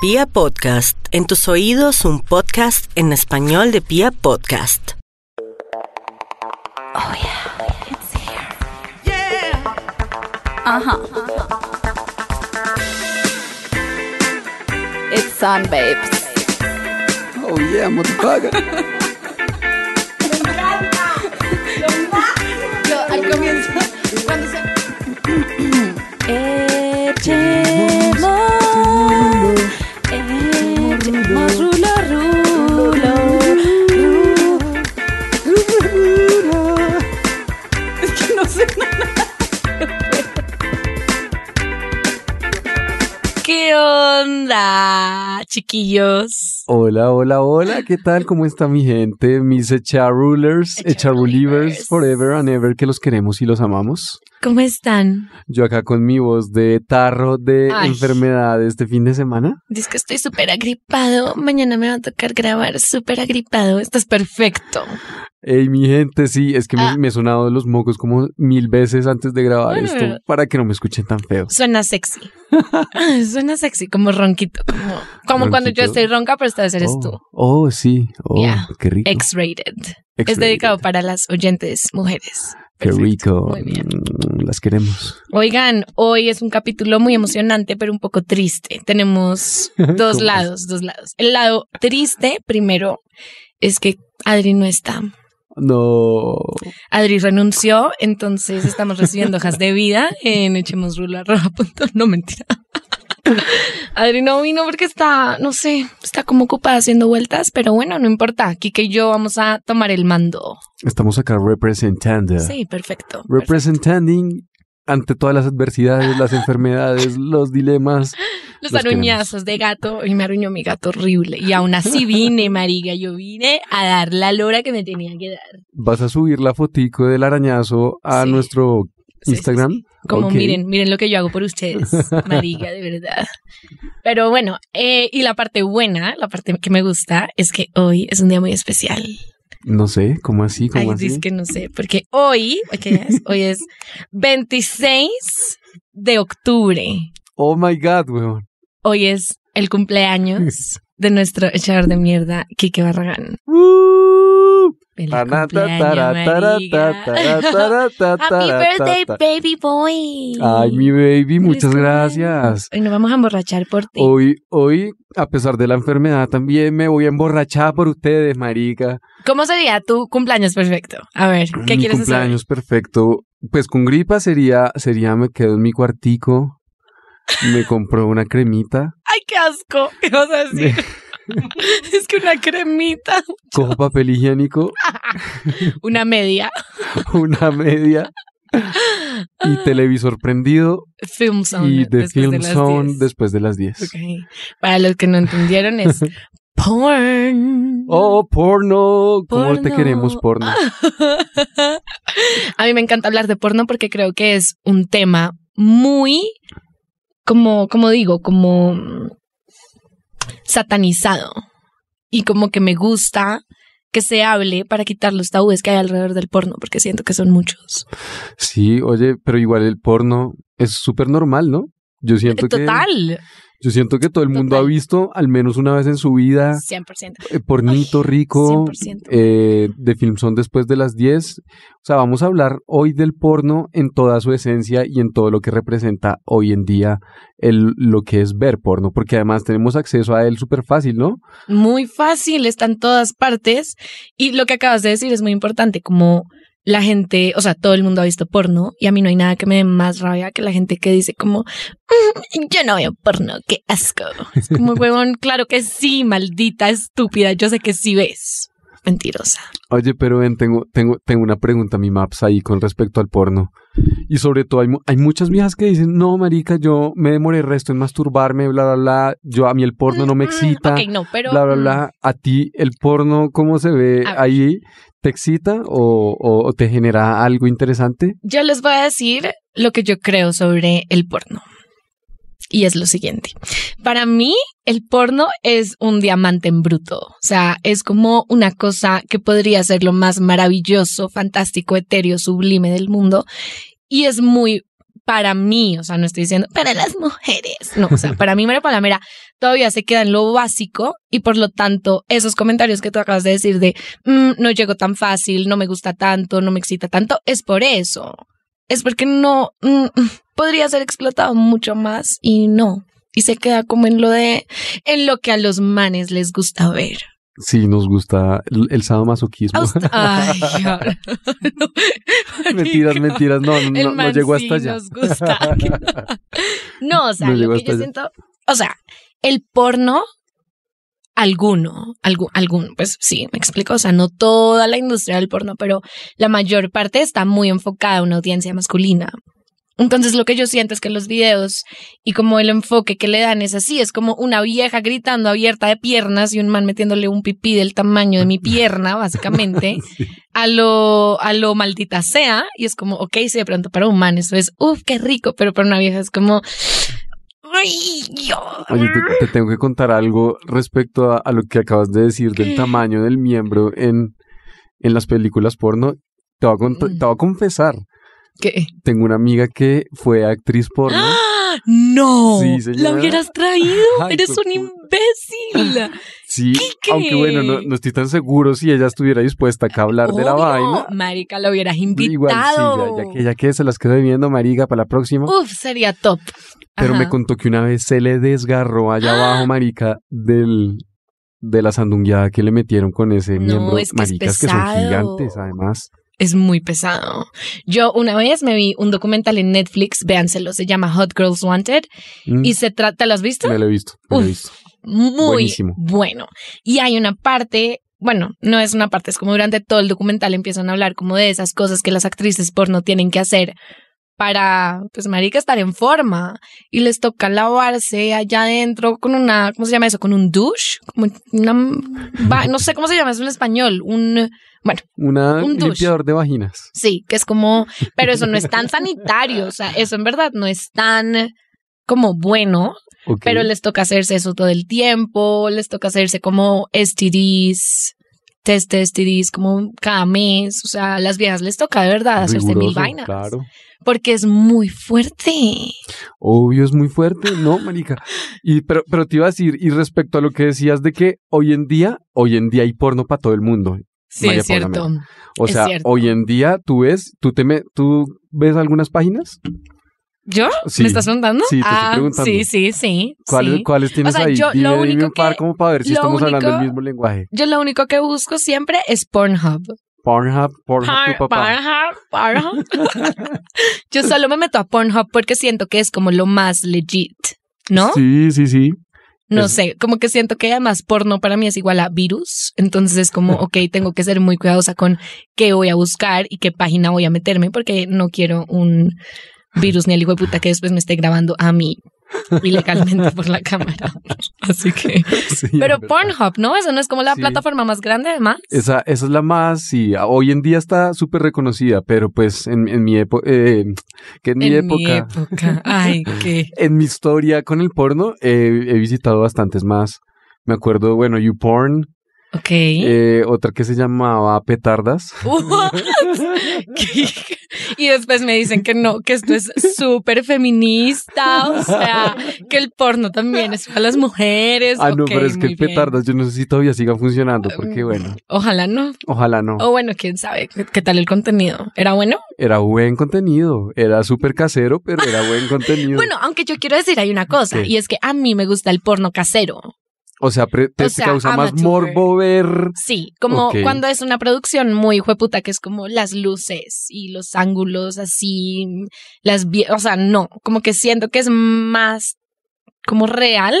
Pia Podcast, en tus oídos un podcast en español de Pia Podcast. Oh yeah, it's here. Yeah. Uh-huh. It's on, babes. Oh yeah, motherfucker. Yo al comienzo, cuando se... Echemos, onda, chiquillos? Hola, hola, hola, ¿qué tal? ¿Cómo está mi gente? Mis echarulers, echarulivers, forever and ever, que los queremos y los amamos. ¿Cómo están? Yo acá con mi voz de tarro de Ay. enfermedad este fin de semana. Dice que estoy súper agripado. Mañana me va a tocar grabar súper agripado. Estás perfecto. Ey, mi gente, sí, es que me- Ah. me, he sonado los mocos como mil veces antes de grabar Bueno, esto pero- para que no me escuchen tan feo. Suena sexy. Suena sexy, como ronquito. Como, como cuando yo estoy ronca, pero esta vez eres oh, tú. Oh, sí, oh, Yeah. qué rico. X-rated. Es dedicado para las oyentes mujeres. Qué rico. Muy bien. Mm, Las queremos. Oigan, hoy es un capítulo muy emocionante, pero un poco triste. Tenemos dos lados, dos lados. El lado triste, primero, es que Adri no está. No. Adri renunció, entonces estamos recibiendo hojas de vida en echemosrulo.com. No, mentira. Adri no vino porque está, no sé, está como ocupada haciendo vueltas, pero bueno, no importa. Kike y yo vamos a tomar el mando. Estamos acá representando. Sí, perfecto. perfecto. Representing ante todas las adversidades, las enfermedades, los dilemas. Los los aruñazos de gato, y me aruñó mi gato horrible. Y aún así vine, marica, yo vine a dar la lora que me tenía que dar. Vas a subir la fotico del arañazo a Sí. nuestro Sí, sí, Instagram. sí. Como miren, miren lo que yo hago por ustedes, marica, de verdad. Pero bueno, eh, y la parte buena, la parte que me gusta, es que hoy es un día muy especial. No sé, ¿cómo así? ¿Cómo Ay, así? dice que no sé, porque hoy, ¿qué es? Hoy es 26 de octubre. Oh my God, weón. Hoy es el cumpleaños de nuestro echador de mierda, Kike Barragán. Uh, Feliz Happy birthday, baby boy. Ay, mi baby, muchas gracias. Hoy nos vamos a emborrachar por ti. Hoy, hoy, a pesar de la enfermedad, también me voy a emborrachar por ustedes, marica. ¿Cómo sería tu cumpleaños perfecto? A ver, ¿qué mi quieres hacer? cumpleaños perfecto. Pues con gripa sería, sería me quedo en mi cuartico, me compró una cremita, ¡Ay, qué asco! ¿Qué vas a decir? es que una cremita, cojo papel higiénico, una media, una media y televisor prendido film zone. y de después film de zone 10. después de las 10. Ok. Para los que no entendieron es porn. Oh, porno, ¿cómo te Porno. queremos porno? a mí me encanta hablar de porno porque creo que es un tema muy, como, como digo, como satanizado. Y como que me gusta que se hable para quitar los tabúes que hay alrededor del porno, porque siento que son muchos. Sí, oye, pero igual el porno es súper normal, ¿no? Yo siento que Total, yo siento que todo el mundo Total. ha visto al menos una vez en su vida 100%. eh, pornito rico 100%. eh, de film son después de las 10. O sea, vamos a hablar hoy del porno en toda su esencia y en todo lo que representa hoy en día el, lo que es ver porno, porque además tenemos acceso a él súper fácil, ¿no? Muy fácil, está en todas partes. Y lo que acabas de decir es muy importante, como la gente, o sea, todo el mundo ha visto porno y a mí no hay nada que me dé más rabia que la gente que dice como, "Mm, yo no veo porno, qué asco. Es como, huevón, claro que sí, maldita estúpida, yo sé que sí ves. Mentirosa. Oye, pero ven, tengo, tengo, tengo una pregunta, mi maps, ahí con respecto al porno. Y sobre todo, hay, hay muchas viejas que dicen, no, marica, yo me demoré el resto en masturbarme, bla, bla, bla. Yo, a mí el porno no me Mm, excita, Ok, no, pero... bla, bla, mm, bla. ¿A ti el porno cómo se ve ahí? ¿Te excita o, o- o te genera algo interesante? Yo les voy a decir lo que yo creo sobre el porno. Y es lo siguiente. Para mí, el porno es un diamante en bruto. O sea, es como una cosa que podría ser lo más maravilloso, fantástico, etéreo, sublime del mundo. Y es muy para mí, o sea, no estoy diciendo para las mujeres, no, o sea, para mí María Palamera todavía se queda en lo básico y por lo tanto esos comentarios que tú acabas de decir de "Mm, no llego tan fácil, no me gusta tanto, no me excita tanto, es por eso. Es porque no mm, podría ser explotado mucho más y no. Y se queda como en lo de en lo que a los manes les gusta ver. Sí, nos gusta el, el sadomasoquismo. Ay, ahora- no, mentiras, mentiras, no, no, El no, llegó sí hasta allá. nos gusta. No, o sea, No lo que yo allá. siento, o sea, el porno, alguno, algún, algún, pues sí, me explico, o sea, no toda la industria del porno, pero la mayor parte está muy enfocada a una audiencia masculina. Entonces lo que yo siento es que los videos y como el enfoque que le dan es así, es como una vieja gritando abierta de piernas y un man metiéndole un pipí del tamaño de mi pierna, básicamente, a lo, a lo maldita sea, y es como, ok, si de pronto para un man eso es, uff, qué rico, pero para una vieja es como. Oye, te, te tengo que contar algo respecto a, a lo que acabas de decir del tamaño del miembro en, en las películas porno. Te voy, a Mm. te voy a confesar, ¿Qué? tengo una amiga que fue actriz porno. ¡No! Sí. ¿La hubieras traído? Ay, ¡Eres hijo un puta. imbécil! Sí, ¿Qué? aunque bueno, no, no estoy tan seguro si ella estuviera dispuesta acá a hablar de la vaina. Marica, lo hubieras invitado. Igual sí, ya, ya que, ya que se las quedó viendo, marica, para la próxima. Uf, sería top. Pero me contó que una vez se le desgarró allá abajo, marica, del de la sandungueada que le metieron con ese No, miembro. es que es Maricas que son gigantes, además. Es muy pesado. Yo una vez me vi un documental en Netflix, véanselo, se llama Hot Girls Wanted Mm, y se trata, ¿lo has visto? me lo he visto, me lo he visto. Muy Buenísimo. bueno. Y hay una parte, bueno, no es una parte, es como durante todo el documental empiezan a hablar como de esas cosas que las actrices porno tienen que hacer para, pues, marica, estar en forma. Y les toca lavarse allá adentro con una, ¿cómo se llama eso? Con un douche, como una, no sé cómo se llama eso en español, un, bueno, Una, Un douche. limpiador de vaginas. Sí, que es como, pero eso no es tan sanitario, o sea, eso en verdad no es tan como bueno, pero les toca hacerse eso todo el tiempo, les toca hacerse como STDs, test de STDs como cada mes, o sea, a las viejas les toca de verdad hacerse mil vainas, Claro. porque es muy fuerte. Obvio, es muy fuerte, ¿no, marica? Y, pero, pero te iba a decir, y respecto a lo que decías de que hoy en día, hoy en día hay porno para todo el mundo. Sí, es cierto. O Es sea, cierto. hoy en día tú ves, tú te me, tú ves algunas páginas. ¿Yo? Sí. ¿Me estás preguntando? Sí, te estoy ah, preguntando. sí, sí, sí. ¿Cuáles, sí. ¿cuáles tienes sea, ahí? yo lo Dime, dime único un par que- como para ver si lo estamos hablando el mismo lenguaje. Yo lo único que busco siempre es Pornhub. Pornhub, Pornhub, tu papá. Pornhub, Pornhub. Yo solo me meto a Pornhub porque siento que es como lo más legit, ¿no? Sí, sí, sí. No Es- sé, como que siento que además porno para mí es igual a virus. Entonces es como, ok, tengo que ser muy cuidadosa con qué voy a buscar y qué página voy a meterme porque no quiero un virus ni al hijo de puta que después me esté grabando a mí ilegalmente por la cámara. Así que... Sí, Pero. Pornhub, ¿no? Eso no es como la Sí. plataforma más grande además. Esa, esa es la más, sí, hoy en día está súper reconocida, pero pues en, en mi época, eh, que en mi en mi época, época. Ay, qué... en mi historia con el porno, eh, he visitado bastantes más. Me acuerdo, bueno, YouPorn, Ok. eh, otra que se llamaba Petardas. Y después me dicen que no, que esto es súper feminista, o sea, que el porno también es para las mujeres. Ah, no, pero es que el. Petardas yo no sé si todavía siga funcionando, porque bueno, Ojalá no. ojalá no. O bueno, quién sabe qué, qué tal el contenido. ¿Era bueno? Era buen contenido, era súper casero, pero era buen contenido. Bueno, aunque yo quiero decir, hay una cosa, ¿Qué? y es que a mí me gusta el porno casero. O sea, te, o te sea, causa más morbo ver. Sí, como cuando es una producción muy jueputa, que es como las luces y los ángulos así, las, o sea, no, como que siento que es más como real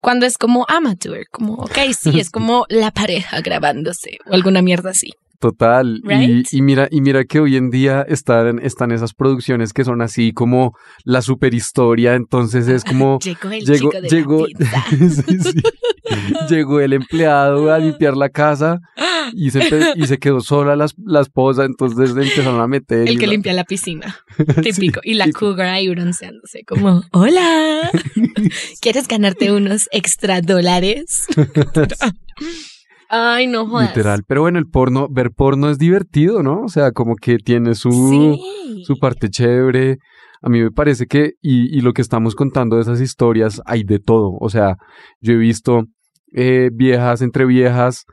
cuando es como amateur, como, ok, sí, es como la pareja grabándose o alguna mierda así. Total. Y, Right? y mira, y mira que hoy en día están, están esas producciones que son así como la superhistoria. Entonces es como Llegó el llegó, chico de llegó, la pizza. Sí, sí. llegó el empleado a limpiar la casa y se, y se quedó sola la, la esposa. Entonces le empezaron a meter. El que la- limpia la piscina, Sí, típico. y la cougar ahí bronceándose, como, hola, ¿quieres ganarte unos extra dólares? Ay, no jodas. Literal. Pero bueno, el porno, ver porno es divertido, ¿no? O sea, como que tiene su, Sí. su parte chévere. a mí me parece que, y, y lo que estamos contando de esas historias, hay de todo. O sea, yo he visto eh, viejas entre viejas,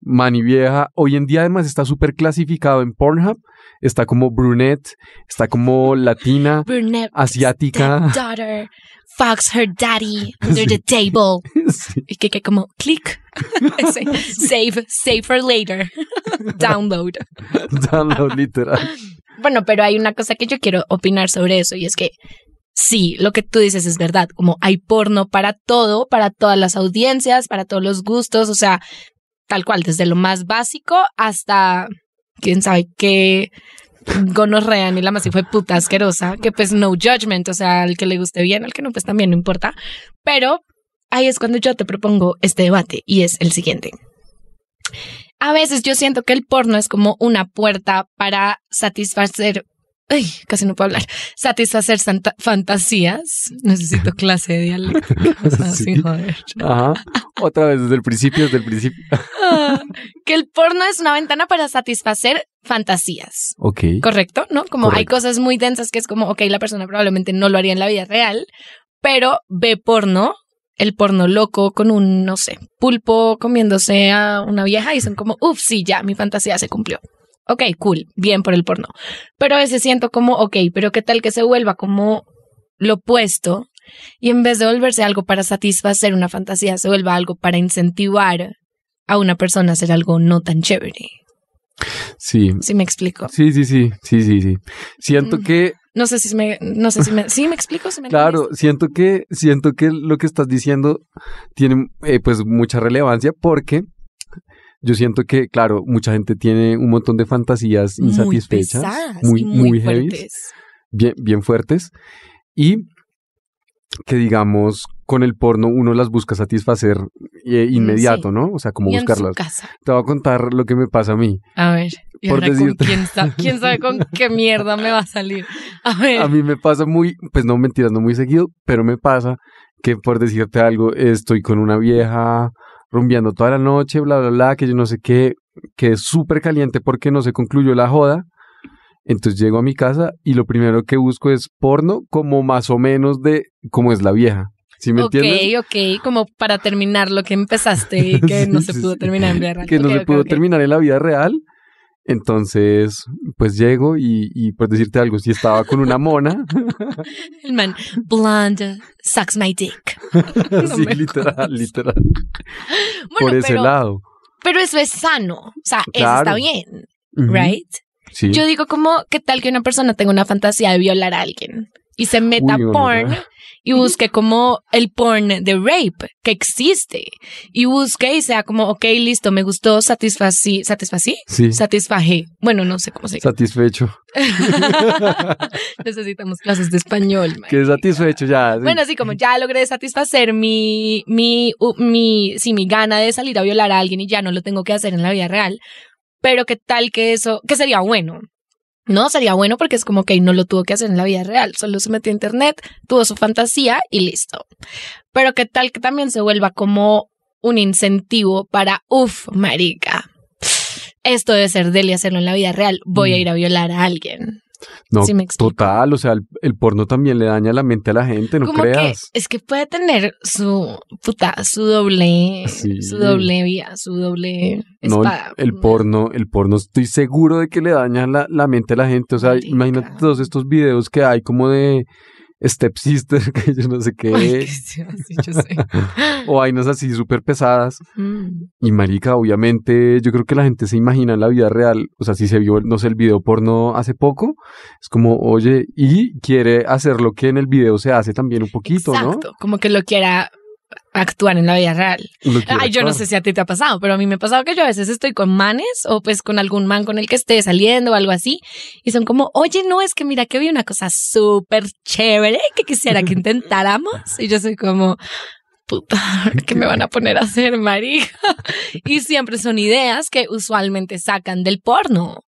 man y vieja. Hoy en día además está súper clasificado en Pornhub. Está como brunette, está como latina, Brunette, asiática. daughter, Fox her daddy under the table. Sí. Y que, que como click. Ese, save, save for later. Download. Download literal. Bueno, pero hay una cosa que yo quiero opinar sobre eso y es que sí, lo que tú dices es verdad, como hay porno para todo, para todas las audiencias, para todos los gustos, o sea, tal cual, desde lo más básico hasta quién sabe qué gonorrea ni la más fue puta asquerosa, que pues no judgment, o sea, al que le guste bien, al que no, pues también no importa, pero ahí es cuando yo te propongo este debate y es el siguiente. A veces yo siento que el porno es como una puerta para satisfacer. Ay, casi no puedo hablar. Satisfacer santa- fantasías. Necesito clase de dialéctica. O sea, Sí. sin joder. Ajá. Otra vez desde el principio, desde el principio. Ah, que el porno es una ventana para satisfacer fantasías. Ok. ¿Correcto? ¿No? Como hay cosas muy densas que es como, ok, la persona probablemente no lo haría en la vida real, pero ve porno, el porno loco con un, no sé, pulpo comiéndose a una vieja y son como, uff, sí, ya, mi fantasía se cumplió. Ok, cool, bien por el porno. Pero a veces siento como, ok, pero qué tal que se vuelva como lo opuesto y en vez de volverse algo para satisfacer una fantasía, se vuelva algo para incentivar a una persona a hacer algo no tan chévere. Sí. ¿Sí me explico? Sí, sí, sí, sí, sí, sí. Siento Mm. que, No sé si me, no sé si me, sí me explico, si me claro, siento que, siento que lo que estás diciendo tiene eh, pues mucha relevancia porque yo siento que, claro, mucha gente tiene un montón de fantasías muy insatisfechas, pesadas muy, muy, muy, heavy, bien, bien fuertes, y que digamos, con el porno uno las busca satisfacer eh, inmediato, sí. ¿no? O sea, como y en su buscarlas. casa. Te voy a contar lo que me pasa a mí. A ver, y Por decirte. quién, sa- quién sabe con qué mierda me va a salir. A ver, A mí me pasa muy, pues no mentiras, no muy seguido, pero me pasa que por decirte algo, estoy con una vieja rumbeando toda la noche, bla, bla, bla, que yo no sé qué, que es súper caliente porque no se concluyó la joda. Entonces llego a mi casa y lo primero que busco es porno como más o menos de cómo es la vieja. ¿Sí me ok, entiendes? ok, como para terminar lo que empezaste y que no Sí, se pudo terminar en vida real. Que no Ok, se ok, pudo ok. terminar en la vida real. Entonces, pues llego y, y por decirte algo, si estaba con una mona, El man, blonde, sucks my dick. sí, literal, literal, por Bueno, ese pero, lado. pero eso es sano. O sea, eso está bien, right? Sí. Yo digo como, ¿qué tal que una persona tenga una fantasía de violar a alguien? Y se meta Uy, porn no. y busque como el porn de rape que existe. Y busque y sea como, ok, listo, me gustó, satisfací, satisfací, Sí, satisfajé. Bueno, no sé cómo se dice. satisfecho. Necesitamos clases de español. Quedé satisfecho ya. sí. Bueno, así como ya logré satisfacer mi, mi, mi, sí, mi gana de salir a violar a alguien y ya no lo tengo que hacer en la vida real. Pero qué tal que eso, que sería bueno. No, sería bueno porque es como que no lo tuvo que hacer en la vida real. Solo se metió a internet, tuvo su fantasía y listo. Pero qué tal que también se vuelva como un incentivo para, uff, marica. Esto debe ser deli hacerlo en la vida real. Voy a Mm. ir a violar a alguien. No, ¿sí me explico? total, o sea, el, el porno también le daña la mente a la gente, no como creas. que es que puede tener su puta, su doble, Sí. su doble vía, su doble No, el, espada. el porno, el porno estoy seguro de que le daña la, la mente a la gente. O sea, Marica. imagínate todos estos videos que hay como de Step Sister, que yo no sé qué, Ay, que sí, sí, yo sé. o vainas así súper pesadas. Mm. Y marica, obviamente, yo creo que la gente se imagina en la vida real, o sea, si se vio, no sé, el video porno hace poco, es como, oye, y quiere hacer lo que en el video se hace también un poquito, Exacto, como que lo quiera actuar en la vida real. Ay, yo no sé si a ti te ha pasado, pero a mí me ha pasado que yo a veces estoy con manes o pues con algún man con el que esté saliendo o algo así y son como, oye, no, es que mira que vi una cosa súper chévere que quisiera que intentáramos y yo soy como, puta, ¿qué me van a poner a hacer, marica? Y siempre son ideas que usualmente sacan del porno.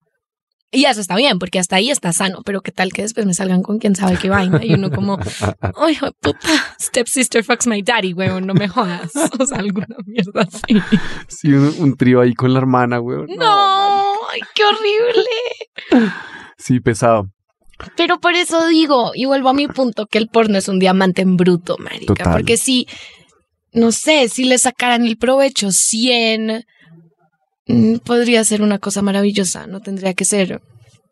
Y eso está bien, porque hasta ahí está sano, pero qué tal que después me salgan con quién sabe qué vaina y uno como, ay, puta, stepsister fucks my daddy, weón, no me jodas. O sea, alguna mierda así. Sí, un, un trío ahí con la hermana, güey. No, ay, qué horrible. Sí, pesado. Pero por eso digo, y vuelvo a mi punto, que el porno es un diamante en bruto, marica. Total. Porque si, no sé, si le sacaran el provecho 100, mm, podría ser una cosa maravillosa. No tendría que ser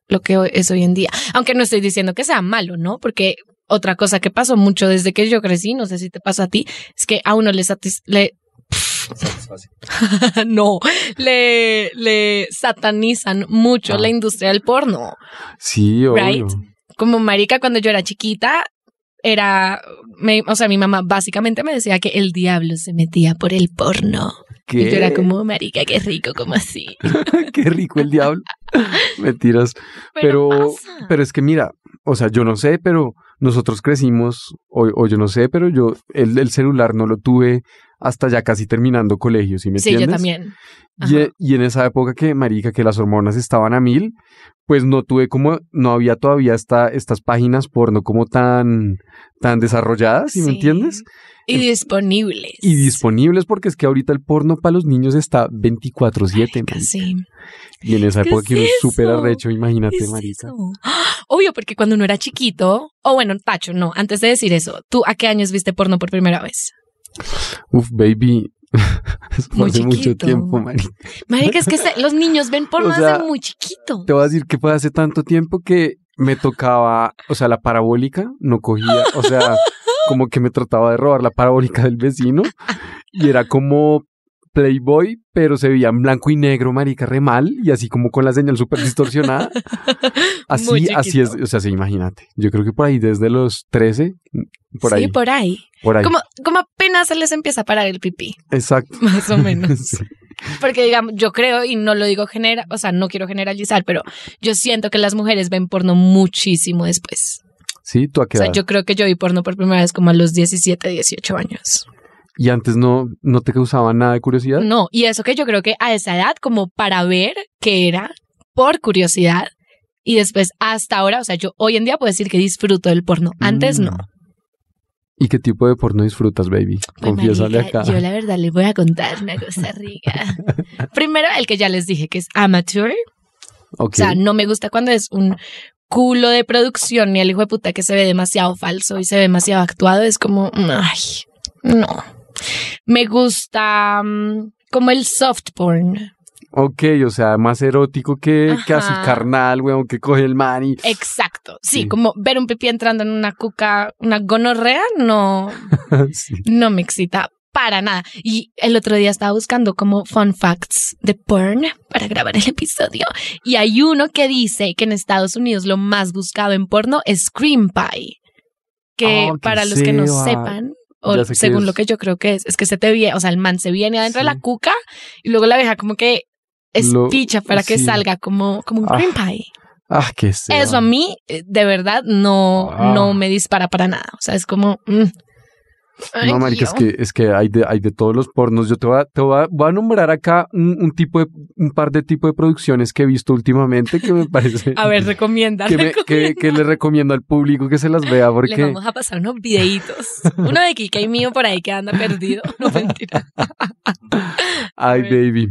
lo que hoy- es hoy en día. Aunque no estoy diciendo que sea malo, ¿no? Porque otra cosa que pasó mucho desde que yo crecí, no sé si te pasa a ti, es que a uno le satis le no, le, le satanizan mucho Ah. la industria del porno. Sí, obvio. Right. Como marica, cuando yo era chiquita, era, me- o sea, mi mamá básicamente me decía que el diablo se metía por el porno. ¿Qué? Y yo era como, marica, qué rico, como así. Qué rico el diablo. Mentiras. Pero, pasa. pero es que mira, o sea, yo no sé, pero nosotros crecimos, o, o yo no sé, pero yo el, el celular no lo tuve hasta ya casi terminando colegio, ¿sí me sí, yo entiendes? también. Y, Ajá. e- y en esa época que, marica, que las hormonas estaban a mil, pues no tuve como, no había todavía esta, estas páginas porno como tan, tan desarrolladas, ¿sí, me Sí. entiendes? Y disponibles. Y disponibles porque es que ahorita el porno para los niños está 24/7, Marica, marica. Sí. Y en esa ¿Qué época es que uno súper arrecho, ¿Qué imagínate, es marica. eso? Obvio, porque cuando uno era chiquito, o bueno, Tacho, no, antes de decir eso, ¿tú a qué años viste porno por primera vez? Uf, baby. Muy hace mucho tiempo, marica. Marica, es que se- los niños ven porno O sea, muy chiquito. Te voy a decir que fue hace tanto tiempo que me tocaba, o sea, la parabólica no cogía, o sea, como que me trataba de robar la parabólica del vecino y era como Playboy, pero se veía en blanco y negro, marica, re mal, y así como con la señal súper distorsionada. Así, así es, o sea, sí, imagínate. Yo creo que por ahí desde los 13, por ahí, Sí, por ahí. por ahí. Como, como apenas se les empieza a parar el pipí, Exacto. más o menos. Sí. Porque digamos, yo creo, y no lo digo genera, o sea, no quiero generalizar, pero yo siento que las mujeres ven porno muchísimo después. Sí, tú a qué O sea, edad? yo creo que yo vi porno por primera vez como a los 17, 18 años. Y antes no, no te causaba nada de curiosidad. No, y eso que yo creo que a esa edad, como para ver qué era, por curiosidad, y después hasta ahora, o sea, yo hoy en día puedo decir que disfruto del porno. Antes Mm. no. ¿Y qué tipo de porno disfrutas, baby? Pues, Confiésale marica, acá. Yo la verdad les voy a contar una cosa rica. Primero, el que ya les dije que es amateur. O sea, no me gusta cuando es un culo de producción ni el hijo de puta que se ve demasiado falso y se ve demasiado actuado. Es como, ay, no. Me gusta mm, como el soft porn. Ok, o sea, más erótico que, que así Ajá. carnal, weón, que coge el man y... Exacto. Sí, Sí. como ver un pipí entrando en una cuca, una gonorrea, no, Sí. no me excita para nada. Y el otro día estaba buscando como fun facts de porn para grabar el episodio. Y hay uno que dice que en Estados Unidos lo más buscado en porno es Scream Pie. Que Oh, qué para los que no ceba. sepan, o según es. lo que yo creo que es, es que se te viene, o sea, el man se viene adentro de la cuca y luego la abeja como que Lo- espicha para que salga como, como un Ah, Scream Pie. Ah, qué sé. Eso a mí, eh, de verdad, no, Ah. no me dispara para nada. O sea, es como. mm. Ay, No, marica, es que, es que hay, de, hay de todos los pornos. Yo te voy a, te voy a, voy a nombrar acá un, un tipo de, un par de tipos de producciones que he visto últimamente que me parece... A ver, recomienda. que, me- que, recomienda. que le recomiendo al público que se las vea Le porque... vamos a pasar unos videitos. Uno de Kika y mío por ahí que anda perdido. No mentira. Ay, baby.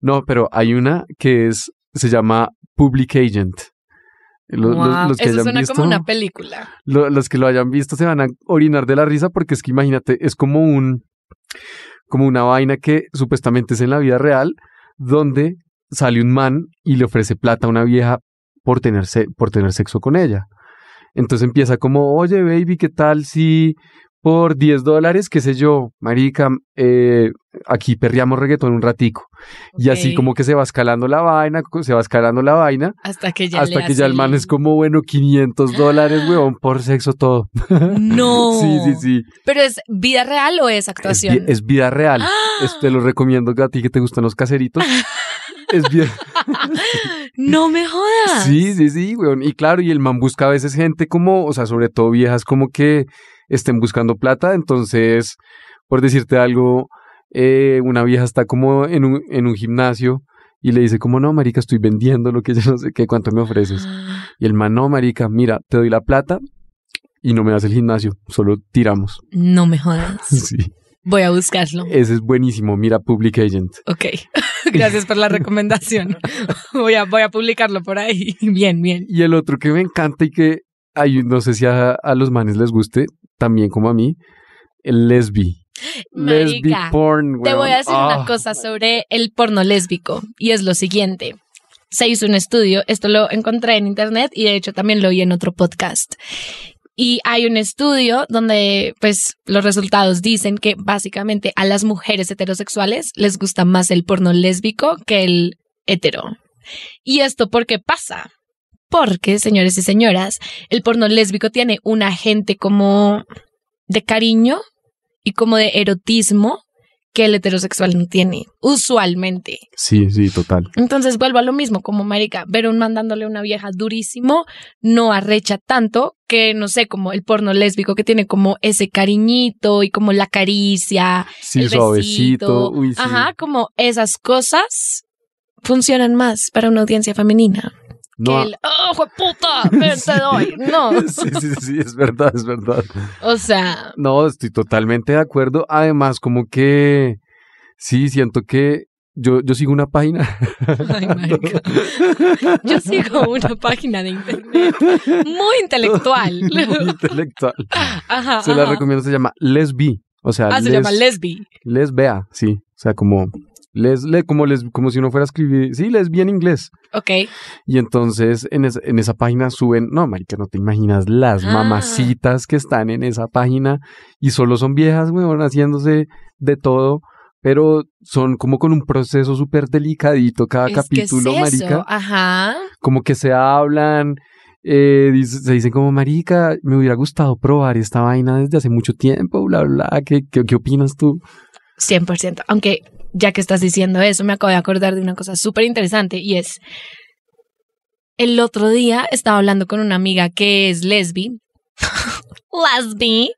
No, pero hay una que es, se llama Public Agent. Lo- los- Wow, los que Eso hayan suena visto, como una película. lo- los que lo hayan visto se van a orinar de la risa porque es que imagínate, es como un, como una vaina que supuestamente es en la vida real, donde sale un man y le ofrece plata a una vieja por tener, por tener sexo con ella. Entonces empieza como, oye, baby, ¿qué tal si por 10 dólares, qué sé yo, marica, eh, aquí perreamos reggaetón un ratico? Y así como que se va escalando la vaina, se va escalando la vaina, Hasta que ya hasta que ya el man es como, bueno, 500 dólares, weón, por sexo todo. No. Sí, sí, sí. ¿Pero es vida real o es actuación? es vida real. Es- te lo recomiendo a ti que te gustan los caseritos. es vida. No me jodas. Sí, sí, sí, weón. Y claro, y el man busca a veces gente como, o sea, sobre todo viejas como que estén buscando plata. Entonces, por decirte algo, eh, una vieja está como en un, en un gimnasio y le dice como, no, marica, estoy vendiendo lo que yo no sé qué, ¿cuánto me ofreces? Y el man, no, marica, mira, te doy la plata y no me das el gimnasio, solo tiramos. No me jodas. Sí. Voy a buscarlo. Ese es buenísimo, mira Public Agent. Ok. Gracias por la recomendación. Voy a, voy a publicarlo por ahí. Bien, bien. Y el otro que me encanta y que ay, no sé si a, a los manes les guste, también como a mí, el lesbi. Lesbi porn. Te voy a decir Ah. una cosa sobre el porno lésbico y es lo siguiente. Se hizo un estudio, esto lo encontré en internet y de hecho también lo vi en otro podcast. Y hay un estudio donde pues los resultados dicen que básicamente a las mujeres heterosexuales les gusta más el porno lésbico que el hetero. ¿Y esto por qué pasa? Porque, señores y señoras, el porno lésbico tiene un agente como de cariño y como de erotismo que el heterosexual no tiene, usualmente. Sí, sí, total. Entonces vuelvo a lo mismo, como marica, ver un man dándole a una vieja durísimo no arrecha tanto que, no sé, como el porno lésbico que tiene como ese cariñito y como la caricia, Sí, el suavecito. besito. Uy, sí. Ajá, como esas cosas funcionan más para una audiencia femenina. No, que el, ¡oh, puta! ven, te doy. No. sí, sí, sí, es verdad, es verdad. O sea, No, estoy totalmente de acuerdo. Además, como que sí, siento que yo, yo sigo una página. Ay, marica. Yo sigo una página de internet muy intelectual. Muy intelectual. Ajá, Se la recomiendo, se llama Lesbi. O sea, Ah, se llama lesbi. lesbea, sí. O sea, como les, le- como les, como si uno fuera a escribir, sí, lesbi en inglés. Ok. Y entonces en, es- en esa página suben, no, marica, no te imaginas las Ah. mamacitas que están en esa página y solo son viejas, weón, haciéndose de todo, pero son como con un proceso súper delicadito cada Es que capítulo, es eso. marica, Ajá. como que se hablan, eh, dice- se dicen como, marica, me hubiera gustado probar esta vaina desde hace mucho tiempo, bla, bla, bla, ¿qué, qué, qué opinas tú? 100%. Aunque ya que estás diciendo eso, me acabo de acordar de una cosa súper interesante y es, el otro día estaba hablando con una amiga que es lesbi, lesbi,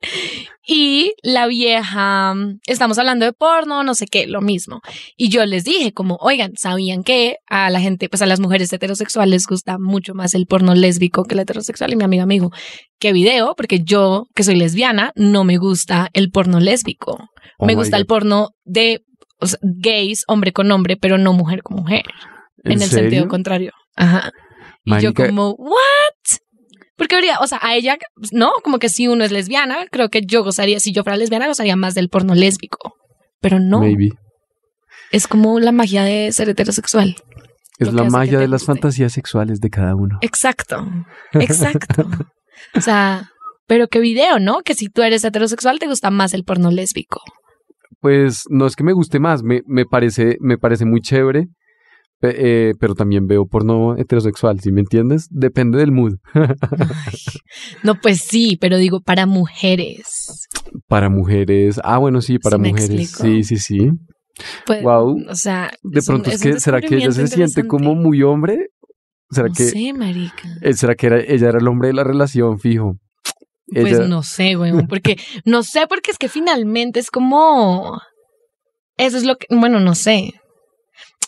y la vieja, estamos hablando de porno, no sé qué, lo mismo. Y yo les dije como, oigan, ¿sabían que a la gente, pues a las mujeres heterosexuales les gusta mucho más el porno lésbico que el heterosexual? Y mi amiga me dijo, ¿qué video? Porque yo, que soy lesbiana, no me gusta el porno lésbico. Oh me gusta el porno de o sea, gays, hombre con hombre, pero no mujer con mujer. En, el serio? sentido contrario. Ajá. Y yo como, ¿what? Porque habría, o sea, a ella, no, como que si uno es lesbiana, creo que yo gozaría, si yo fuera lesbiana, gozaría más del porno lésbico. Pero no, Maybe. es como la magia de ser heterosexual. Es la magia de las fantasías sexuales de cada uno. Exacto, exacto. o sea, pero qué video, ¿no? Que si tú eres heterosexual, te gusta más el porno lésbico. Pues no es que me guste más, me, me parece, me parece muy chévere, eh, pero también veo porno heterosexual, ¿sí me entiendes? Depende del mood. Ay, no, pues sí, pero digo para mujeres. Para mujeres, ah, bueno, sí, para ¿Sí me mujeres, sí, sí, sí. Pues, Wow. O sea, De pronto es, un que, ¿será que ella se siente como muy hombre? ¿Será No que, sé, marica. eh, ¿será que era, ella era el hombre de la relación, fijo? Pues Ella- no sé, güey, porque no sé, porque es que finalmente es como eso es lo que, bueno, no sé.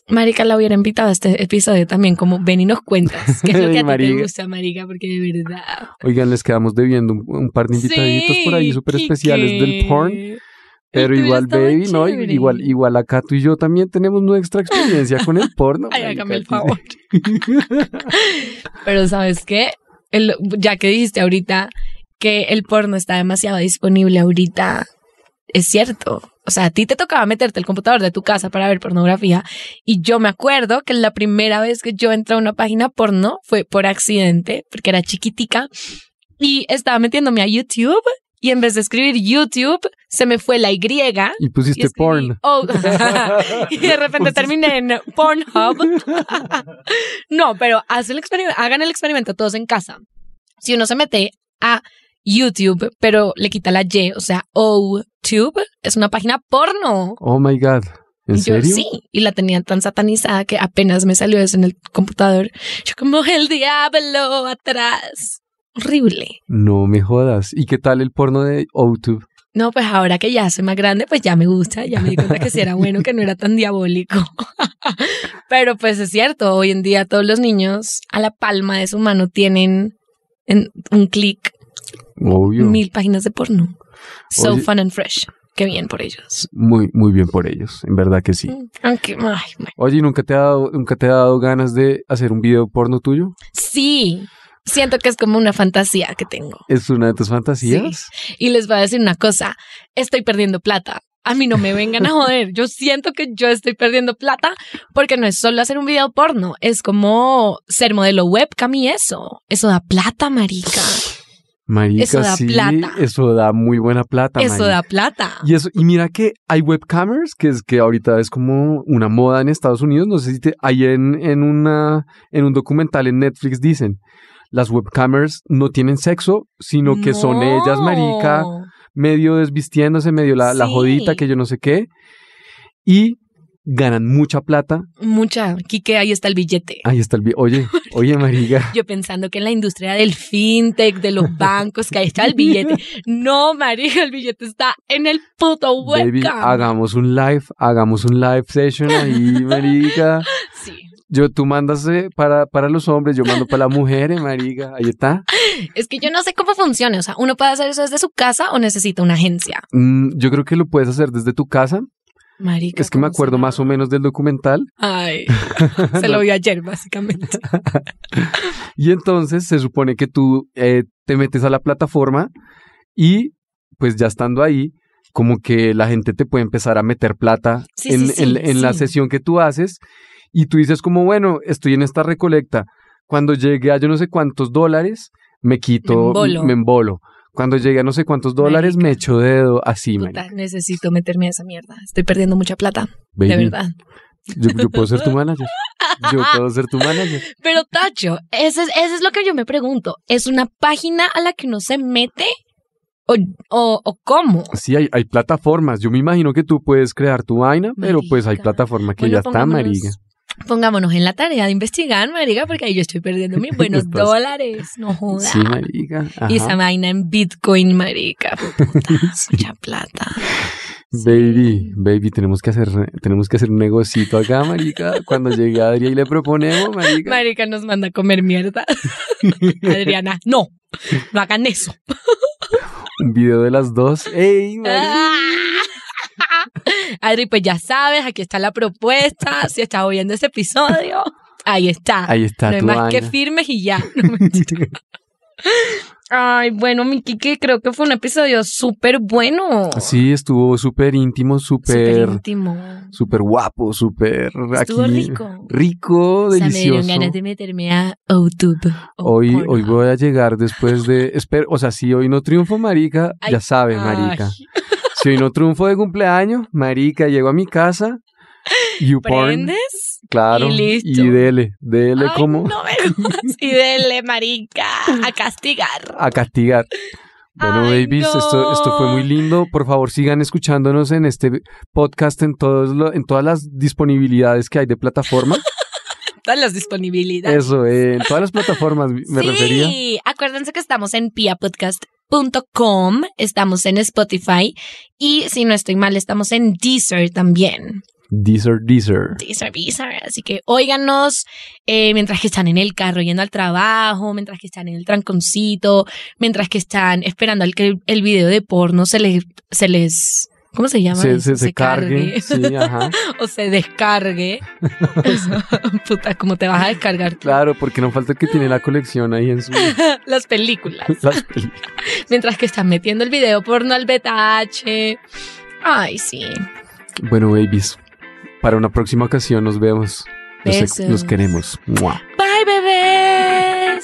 Marica la hubiera invitado a este episodio también, como ven y nos cuentas qué es lo que a ti te gusta, Marica, porque de verdad. Oigan, les quedamos debiendo un, un par de invitaditos por ahí súper especiales del porn. Pero igual, baby, ¿no? Igual, igual acá tú y yo también tenemos nuestra experiencia con el porno. Ay, hágame el favor. Pero ¿sabes qué? El- ya que dijiste ahorita que el porno está demasiado disponible ahorita, es cierto. O sea, a ti te tocaba meterte el computador de tu casa para ver pornografía y yo me acuerdo que la primera vez que yo entré a una página porno fue por accidente, porque era chiquitica y estaba metiéndome a YouTube y en vez de escribir YouTube se me fue la Y Y y pusiste escribí, porn. "Oh", y de repente terminé en Pornhub. no, pero haz el experimento, hagan el experimento todos en casa. Si uno se mete a YouTube, pero le quita la Y, o sea, OTube, es una página porno. Oh my God. ¿En y yo serio? sí, y la tenía tan satanizada que apenas me salió eso en el computador. Yo como el diablo atrás. Horrible. No me jodas. ¿Y qué tal el porno de YouTube? No, pues ahora que ya soy más grande, pues ya me gusta, ya me di cuenta que sí era bueno, que no era tan diabólico. Pero pues es cierto, hoy en día todos los niños a la palma de su mano tienen en un clic Obvio. mil páginas de porno. So Oye- fun and fresh. qué bien por ellos. Muy, muy bien por ellos, en verdad que sí. Aunque, ay, bueno. Oye, ¿y ¿nunca te ha dado, nunca te ha dado ganas de hacer un video porno tuyo? Sí, siento que es como una fantasía que tengo. ¿Es una de tus fantasías? Y les voy a decir una cosa, estoy perdiendo plata. A mí no me vengan a joder. Yo siento que yo estoy perdiendo plata porque no es solo hacer un video porno, es como ser modelo webcam y eso. Eso da plata, marica. Marica, Eso da sí, plata. eso da muy buena plata. Eso marica. da plata. Y eso, y mira que hay webcamers, que es que ahorita es como una moda en Estados Unidos. No sé si te, hay en, en una, en un documental en Netflix dicen, las webcamers no tienen sexo, sino que son ellas, marica, medio desvistiéndose, medio la, la jodita, que yo no sé qué. Y ganan mucha plata. Mucha. Quique, ahí está el billete. Ahí está el... vi- Oye, oye, marica. Yo pensando que en la industria del fintech, de los bancos, que ahí está el billete. No, marica, el billete está en el puto Baby, webcam. hagamos un live, hagamos un live session ahí, marica. Sí. Yo, tú mandas para, para los hombres, yo mando para las mujeres, marica. Ahí está. Es que yo no sé cómo funciona. O sea, ¿uno puede hacer eso desde su casa o necesita una agencia? Mm, yo creo que lo puedes hacer desde tu casa. Marica. Es que me ¿cómo acuerdo más o menos del documental. Ay, se lo vi ayer, básicamente. Y entonces se supone que tú eh, te metes a la plataforma y pues ya estando ahí, como que la gente te puede empezar a meter plata Sí, en, sí, sí, en- en la sesión que tú haces y tú dices como, bueno, estoy en esta recolecta. Cuando llegue a yo no sé cuántos dólares, me quito, Me embolo. me embolo. Cuando llegue a no sé cuántos dólares, me echo dedo así, Puta, marica. necesito meterme a esa mierda. Estoy perdiendo mucha plata, de verdad. Yo, yo puedo ser tu manager. Yo puedo ser tu manager. Pero Tacho, eso es, eso es lo que yo me pregunto. ¿Es una página a la que uno se mete? ¿O, o, o cómo? Sí, hay, hay plataformas. Yo me imagino que tú puedes crear tu vaina, pero pues hay Marica. plataforma que Bueno, ya está, marica. Pongámonos en la tarea de investigar, marica, porque ahí yo estoy perdiendo mis buenos dólares. No jodas. Sí, marica. y esa vaina en Bitcoin, marica. Puta, mucha plata. Baby, baby, tenemos que hacer, tenemos que hacer un negocito acá, marica. Cuando llegue Adri y le proponemos, marica. Marica nos manda a comer mierda. Adriana, no, no hagan eso. un video de las dos. ¡Ey, marica! Adri, pues ya sabes, aquí está la propuesta. Si estás oyendo este episodio, ahí está. Ahí está no hay más que firmes y ya. No. Ay, bueno, mi Kike, creo que fue un episodio súper bueno. Sí, estuvo súper íntimo, Súper íntimo. súper guapo, súper Estuvo aquí. rico. Rico, O sea, me delicioso. dieron ganas de meterme a YouTube. Hoy, hoy voy a llegar después de. Espero, o sea, si hoy no triunfo, marica, Ay, ya sabe, marica. ay. Si hoy no triunfo de cumpleaños, marica, llego a mi casa, YouPorn, ¿Prendes? claro, y listo. y dele, dele Ay, como No me jodas. Y dele, marica, a castigar. a castigar. Bueno, Ay, babies, esto, esto fue muy lindo. Por favor, sigan escuchándonos en este podcast, en, todos lo- en todas las disponibilidades que hay de plataforma. Todas las disponibilidades. Eso, eh, en todas las plataformas me sí, refería. acuérdense que estamos en piapodcast.com, estamos en Spotify y si no estoy mal, estamos en Deezer también. Deezer, Deezer. Deezer, Deezer. Así que óiganos eh, mientras que están en el carro yendo al trabajo, mientras que están en el tranconcito, mientras que están esperando al que el video de porno se les, se les ¿cómo se llama? Se, se, se cargue. Sí, ajá. o se descargue. Puta, ¿cómo te vas a descargar? tú? Claro, porque no falta el que tiene la colección ahí en su... Las películas. las películas. Mientras que están metiendo el video porno al beta H. Ay, sí. Bueno, babies, para una próxima ocasión nos vemos. Besos. los queremos. Mua. Bye, bebé.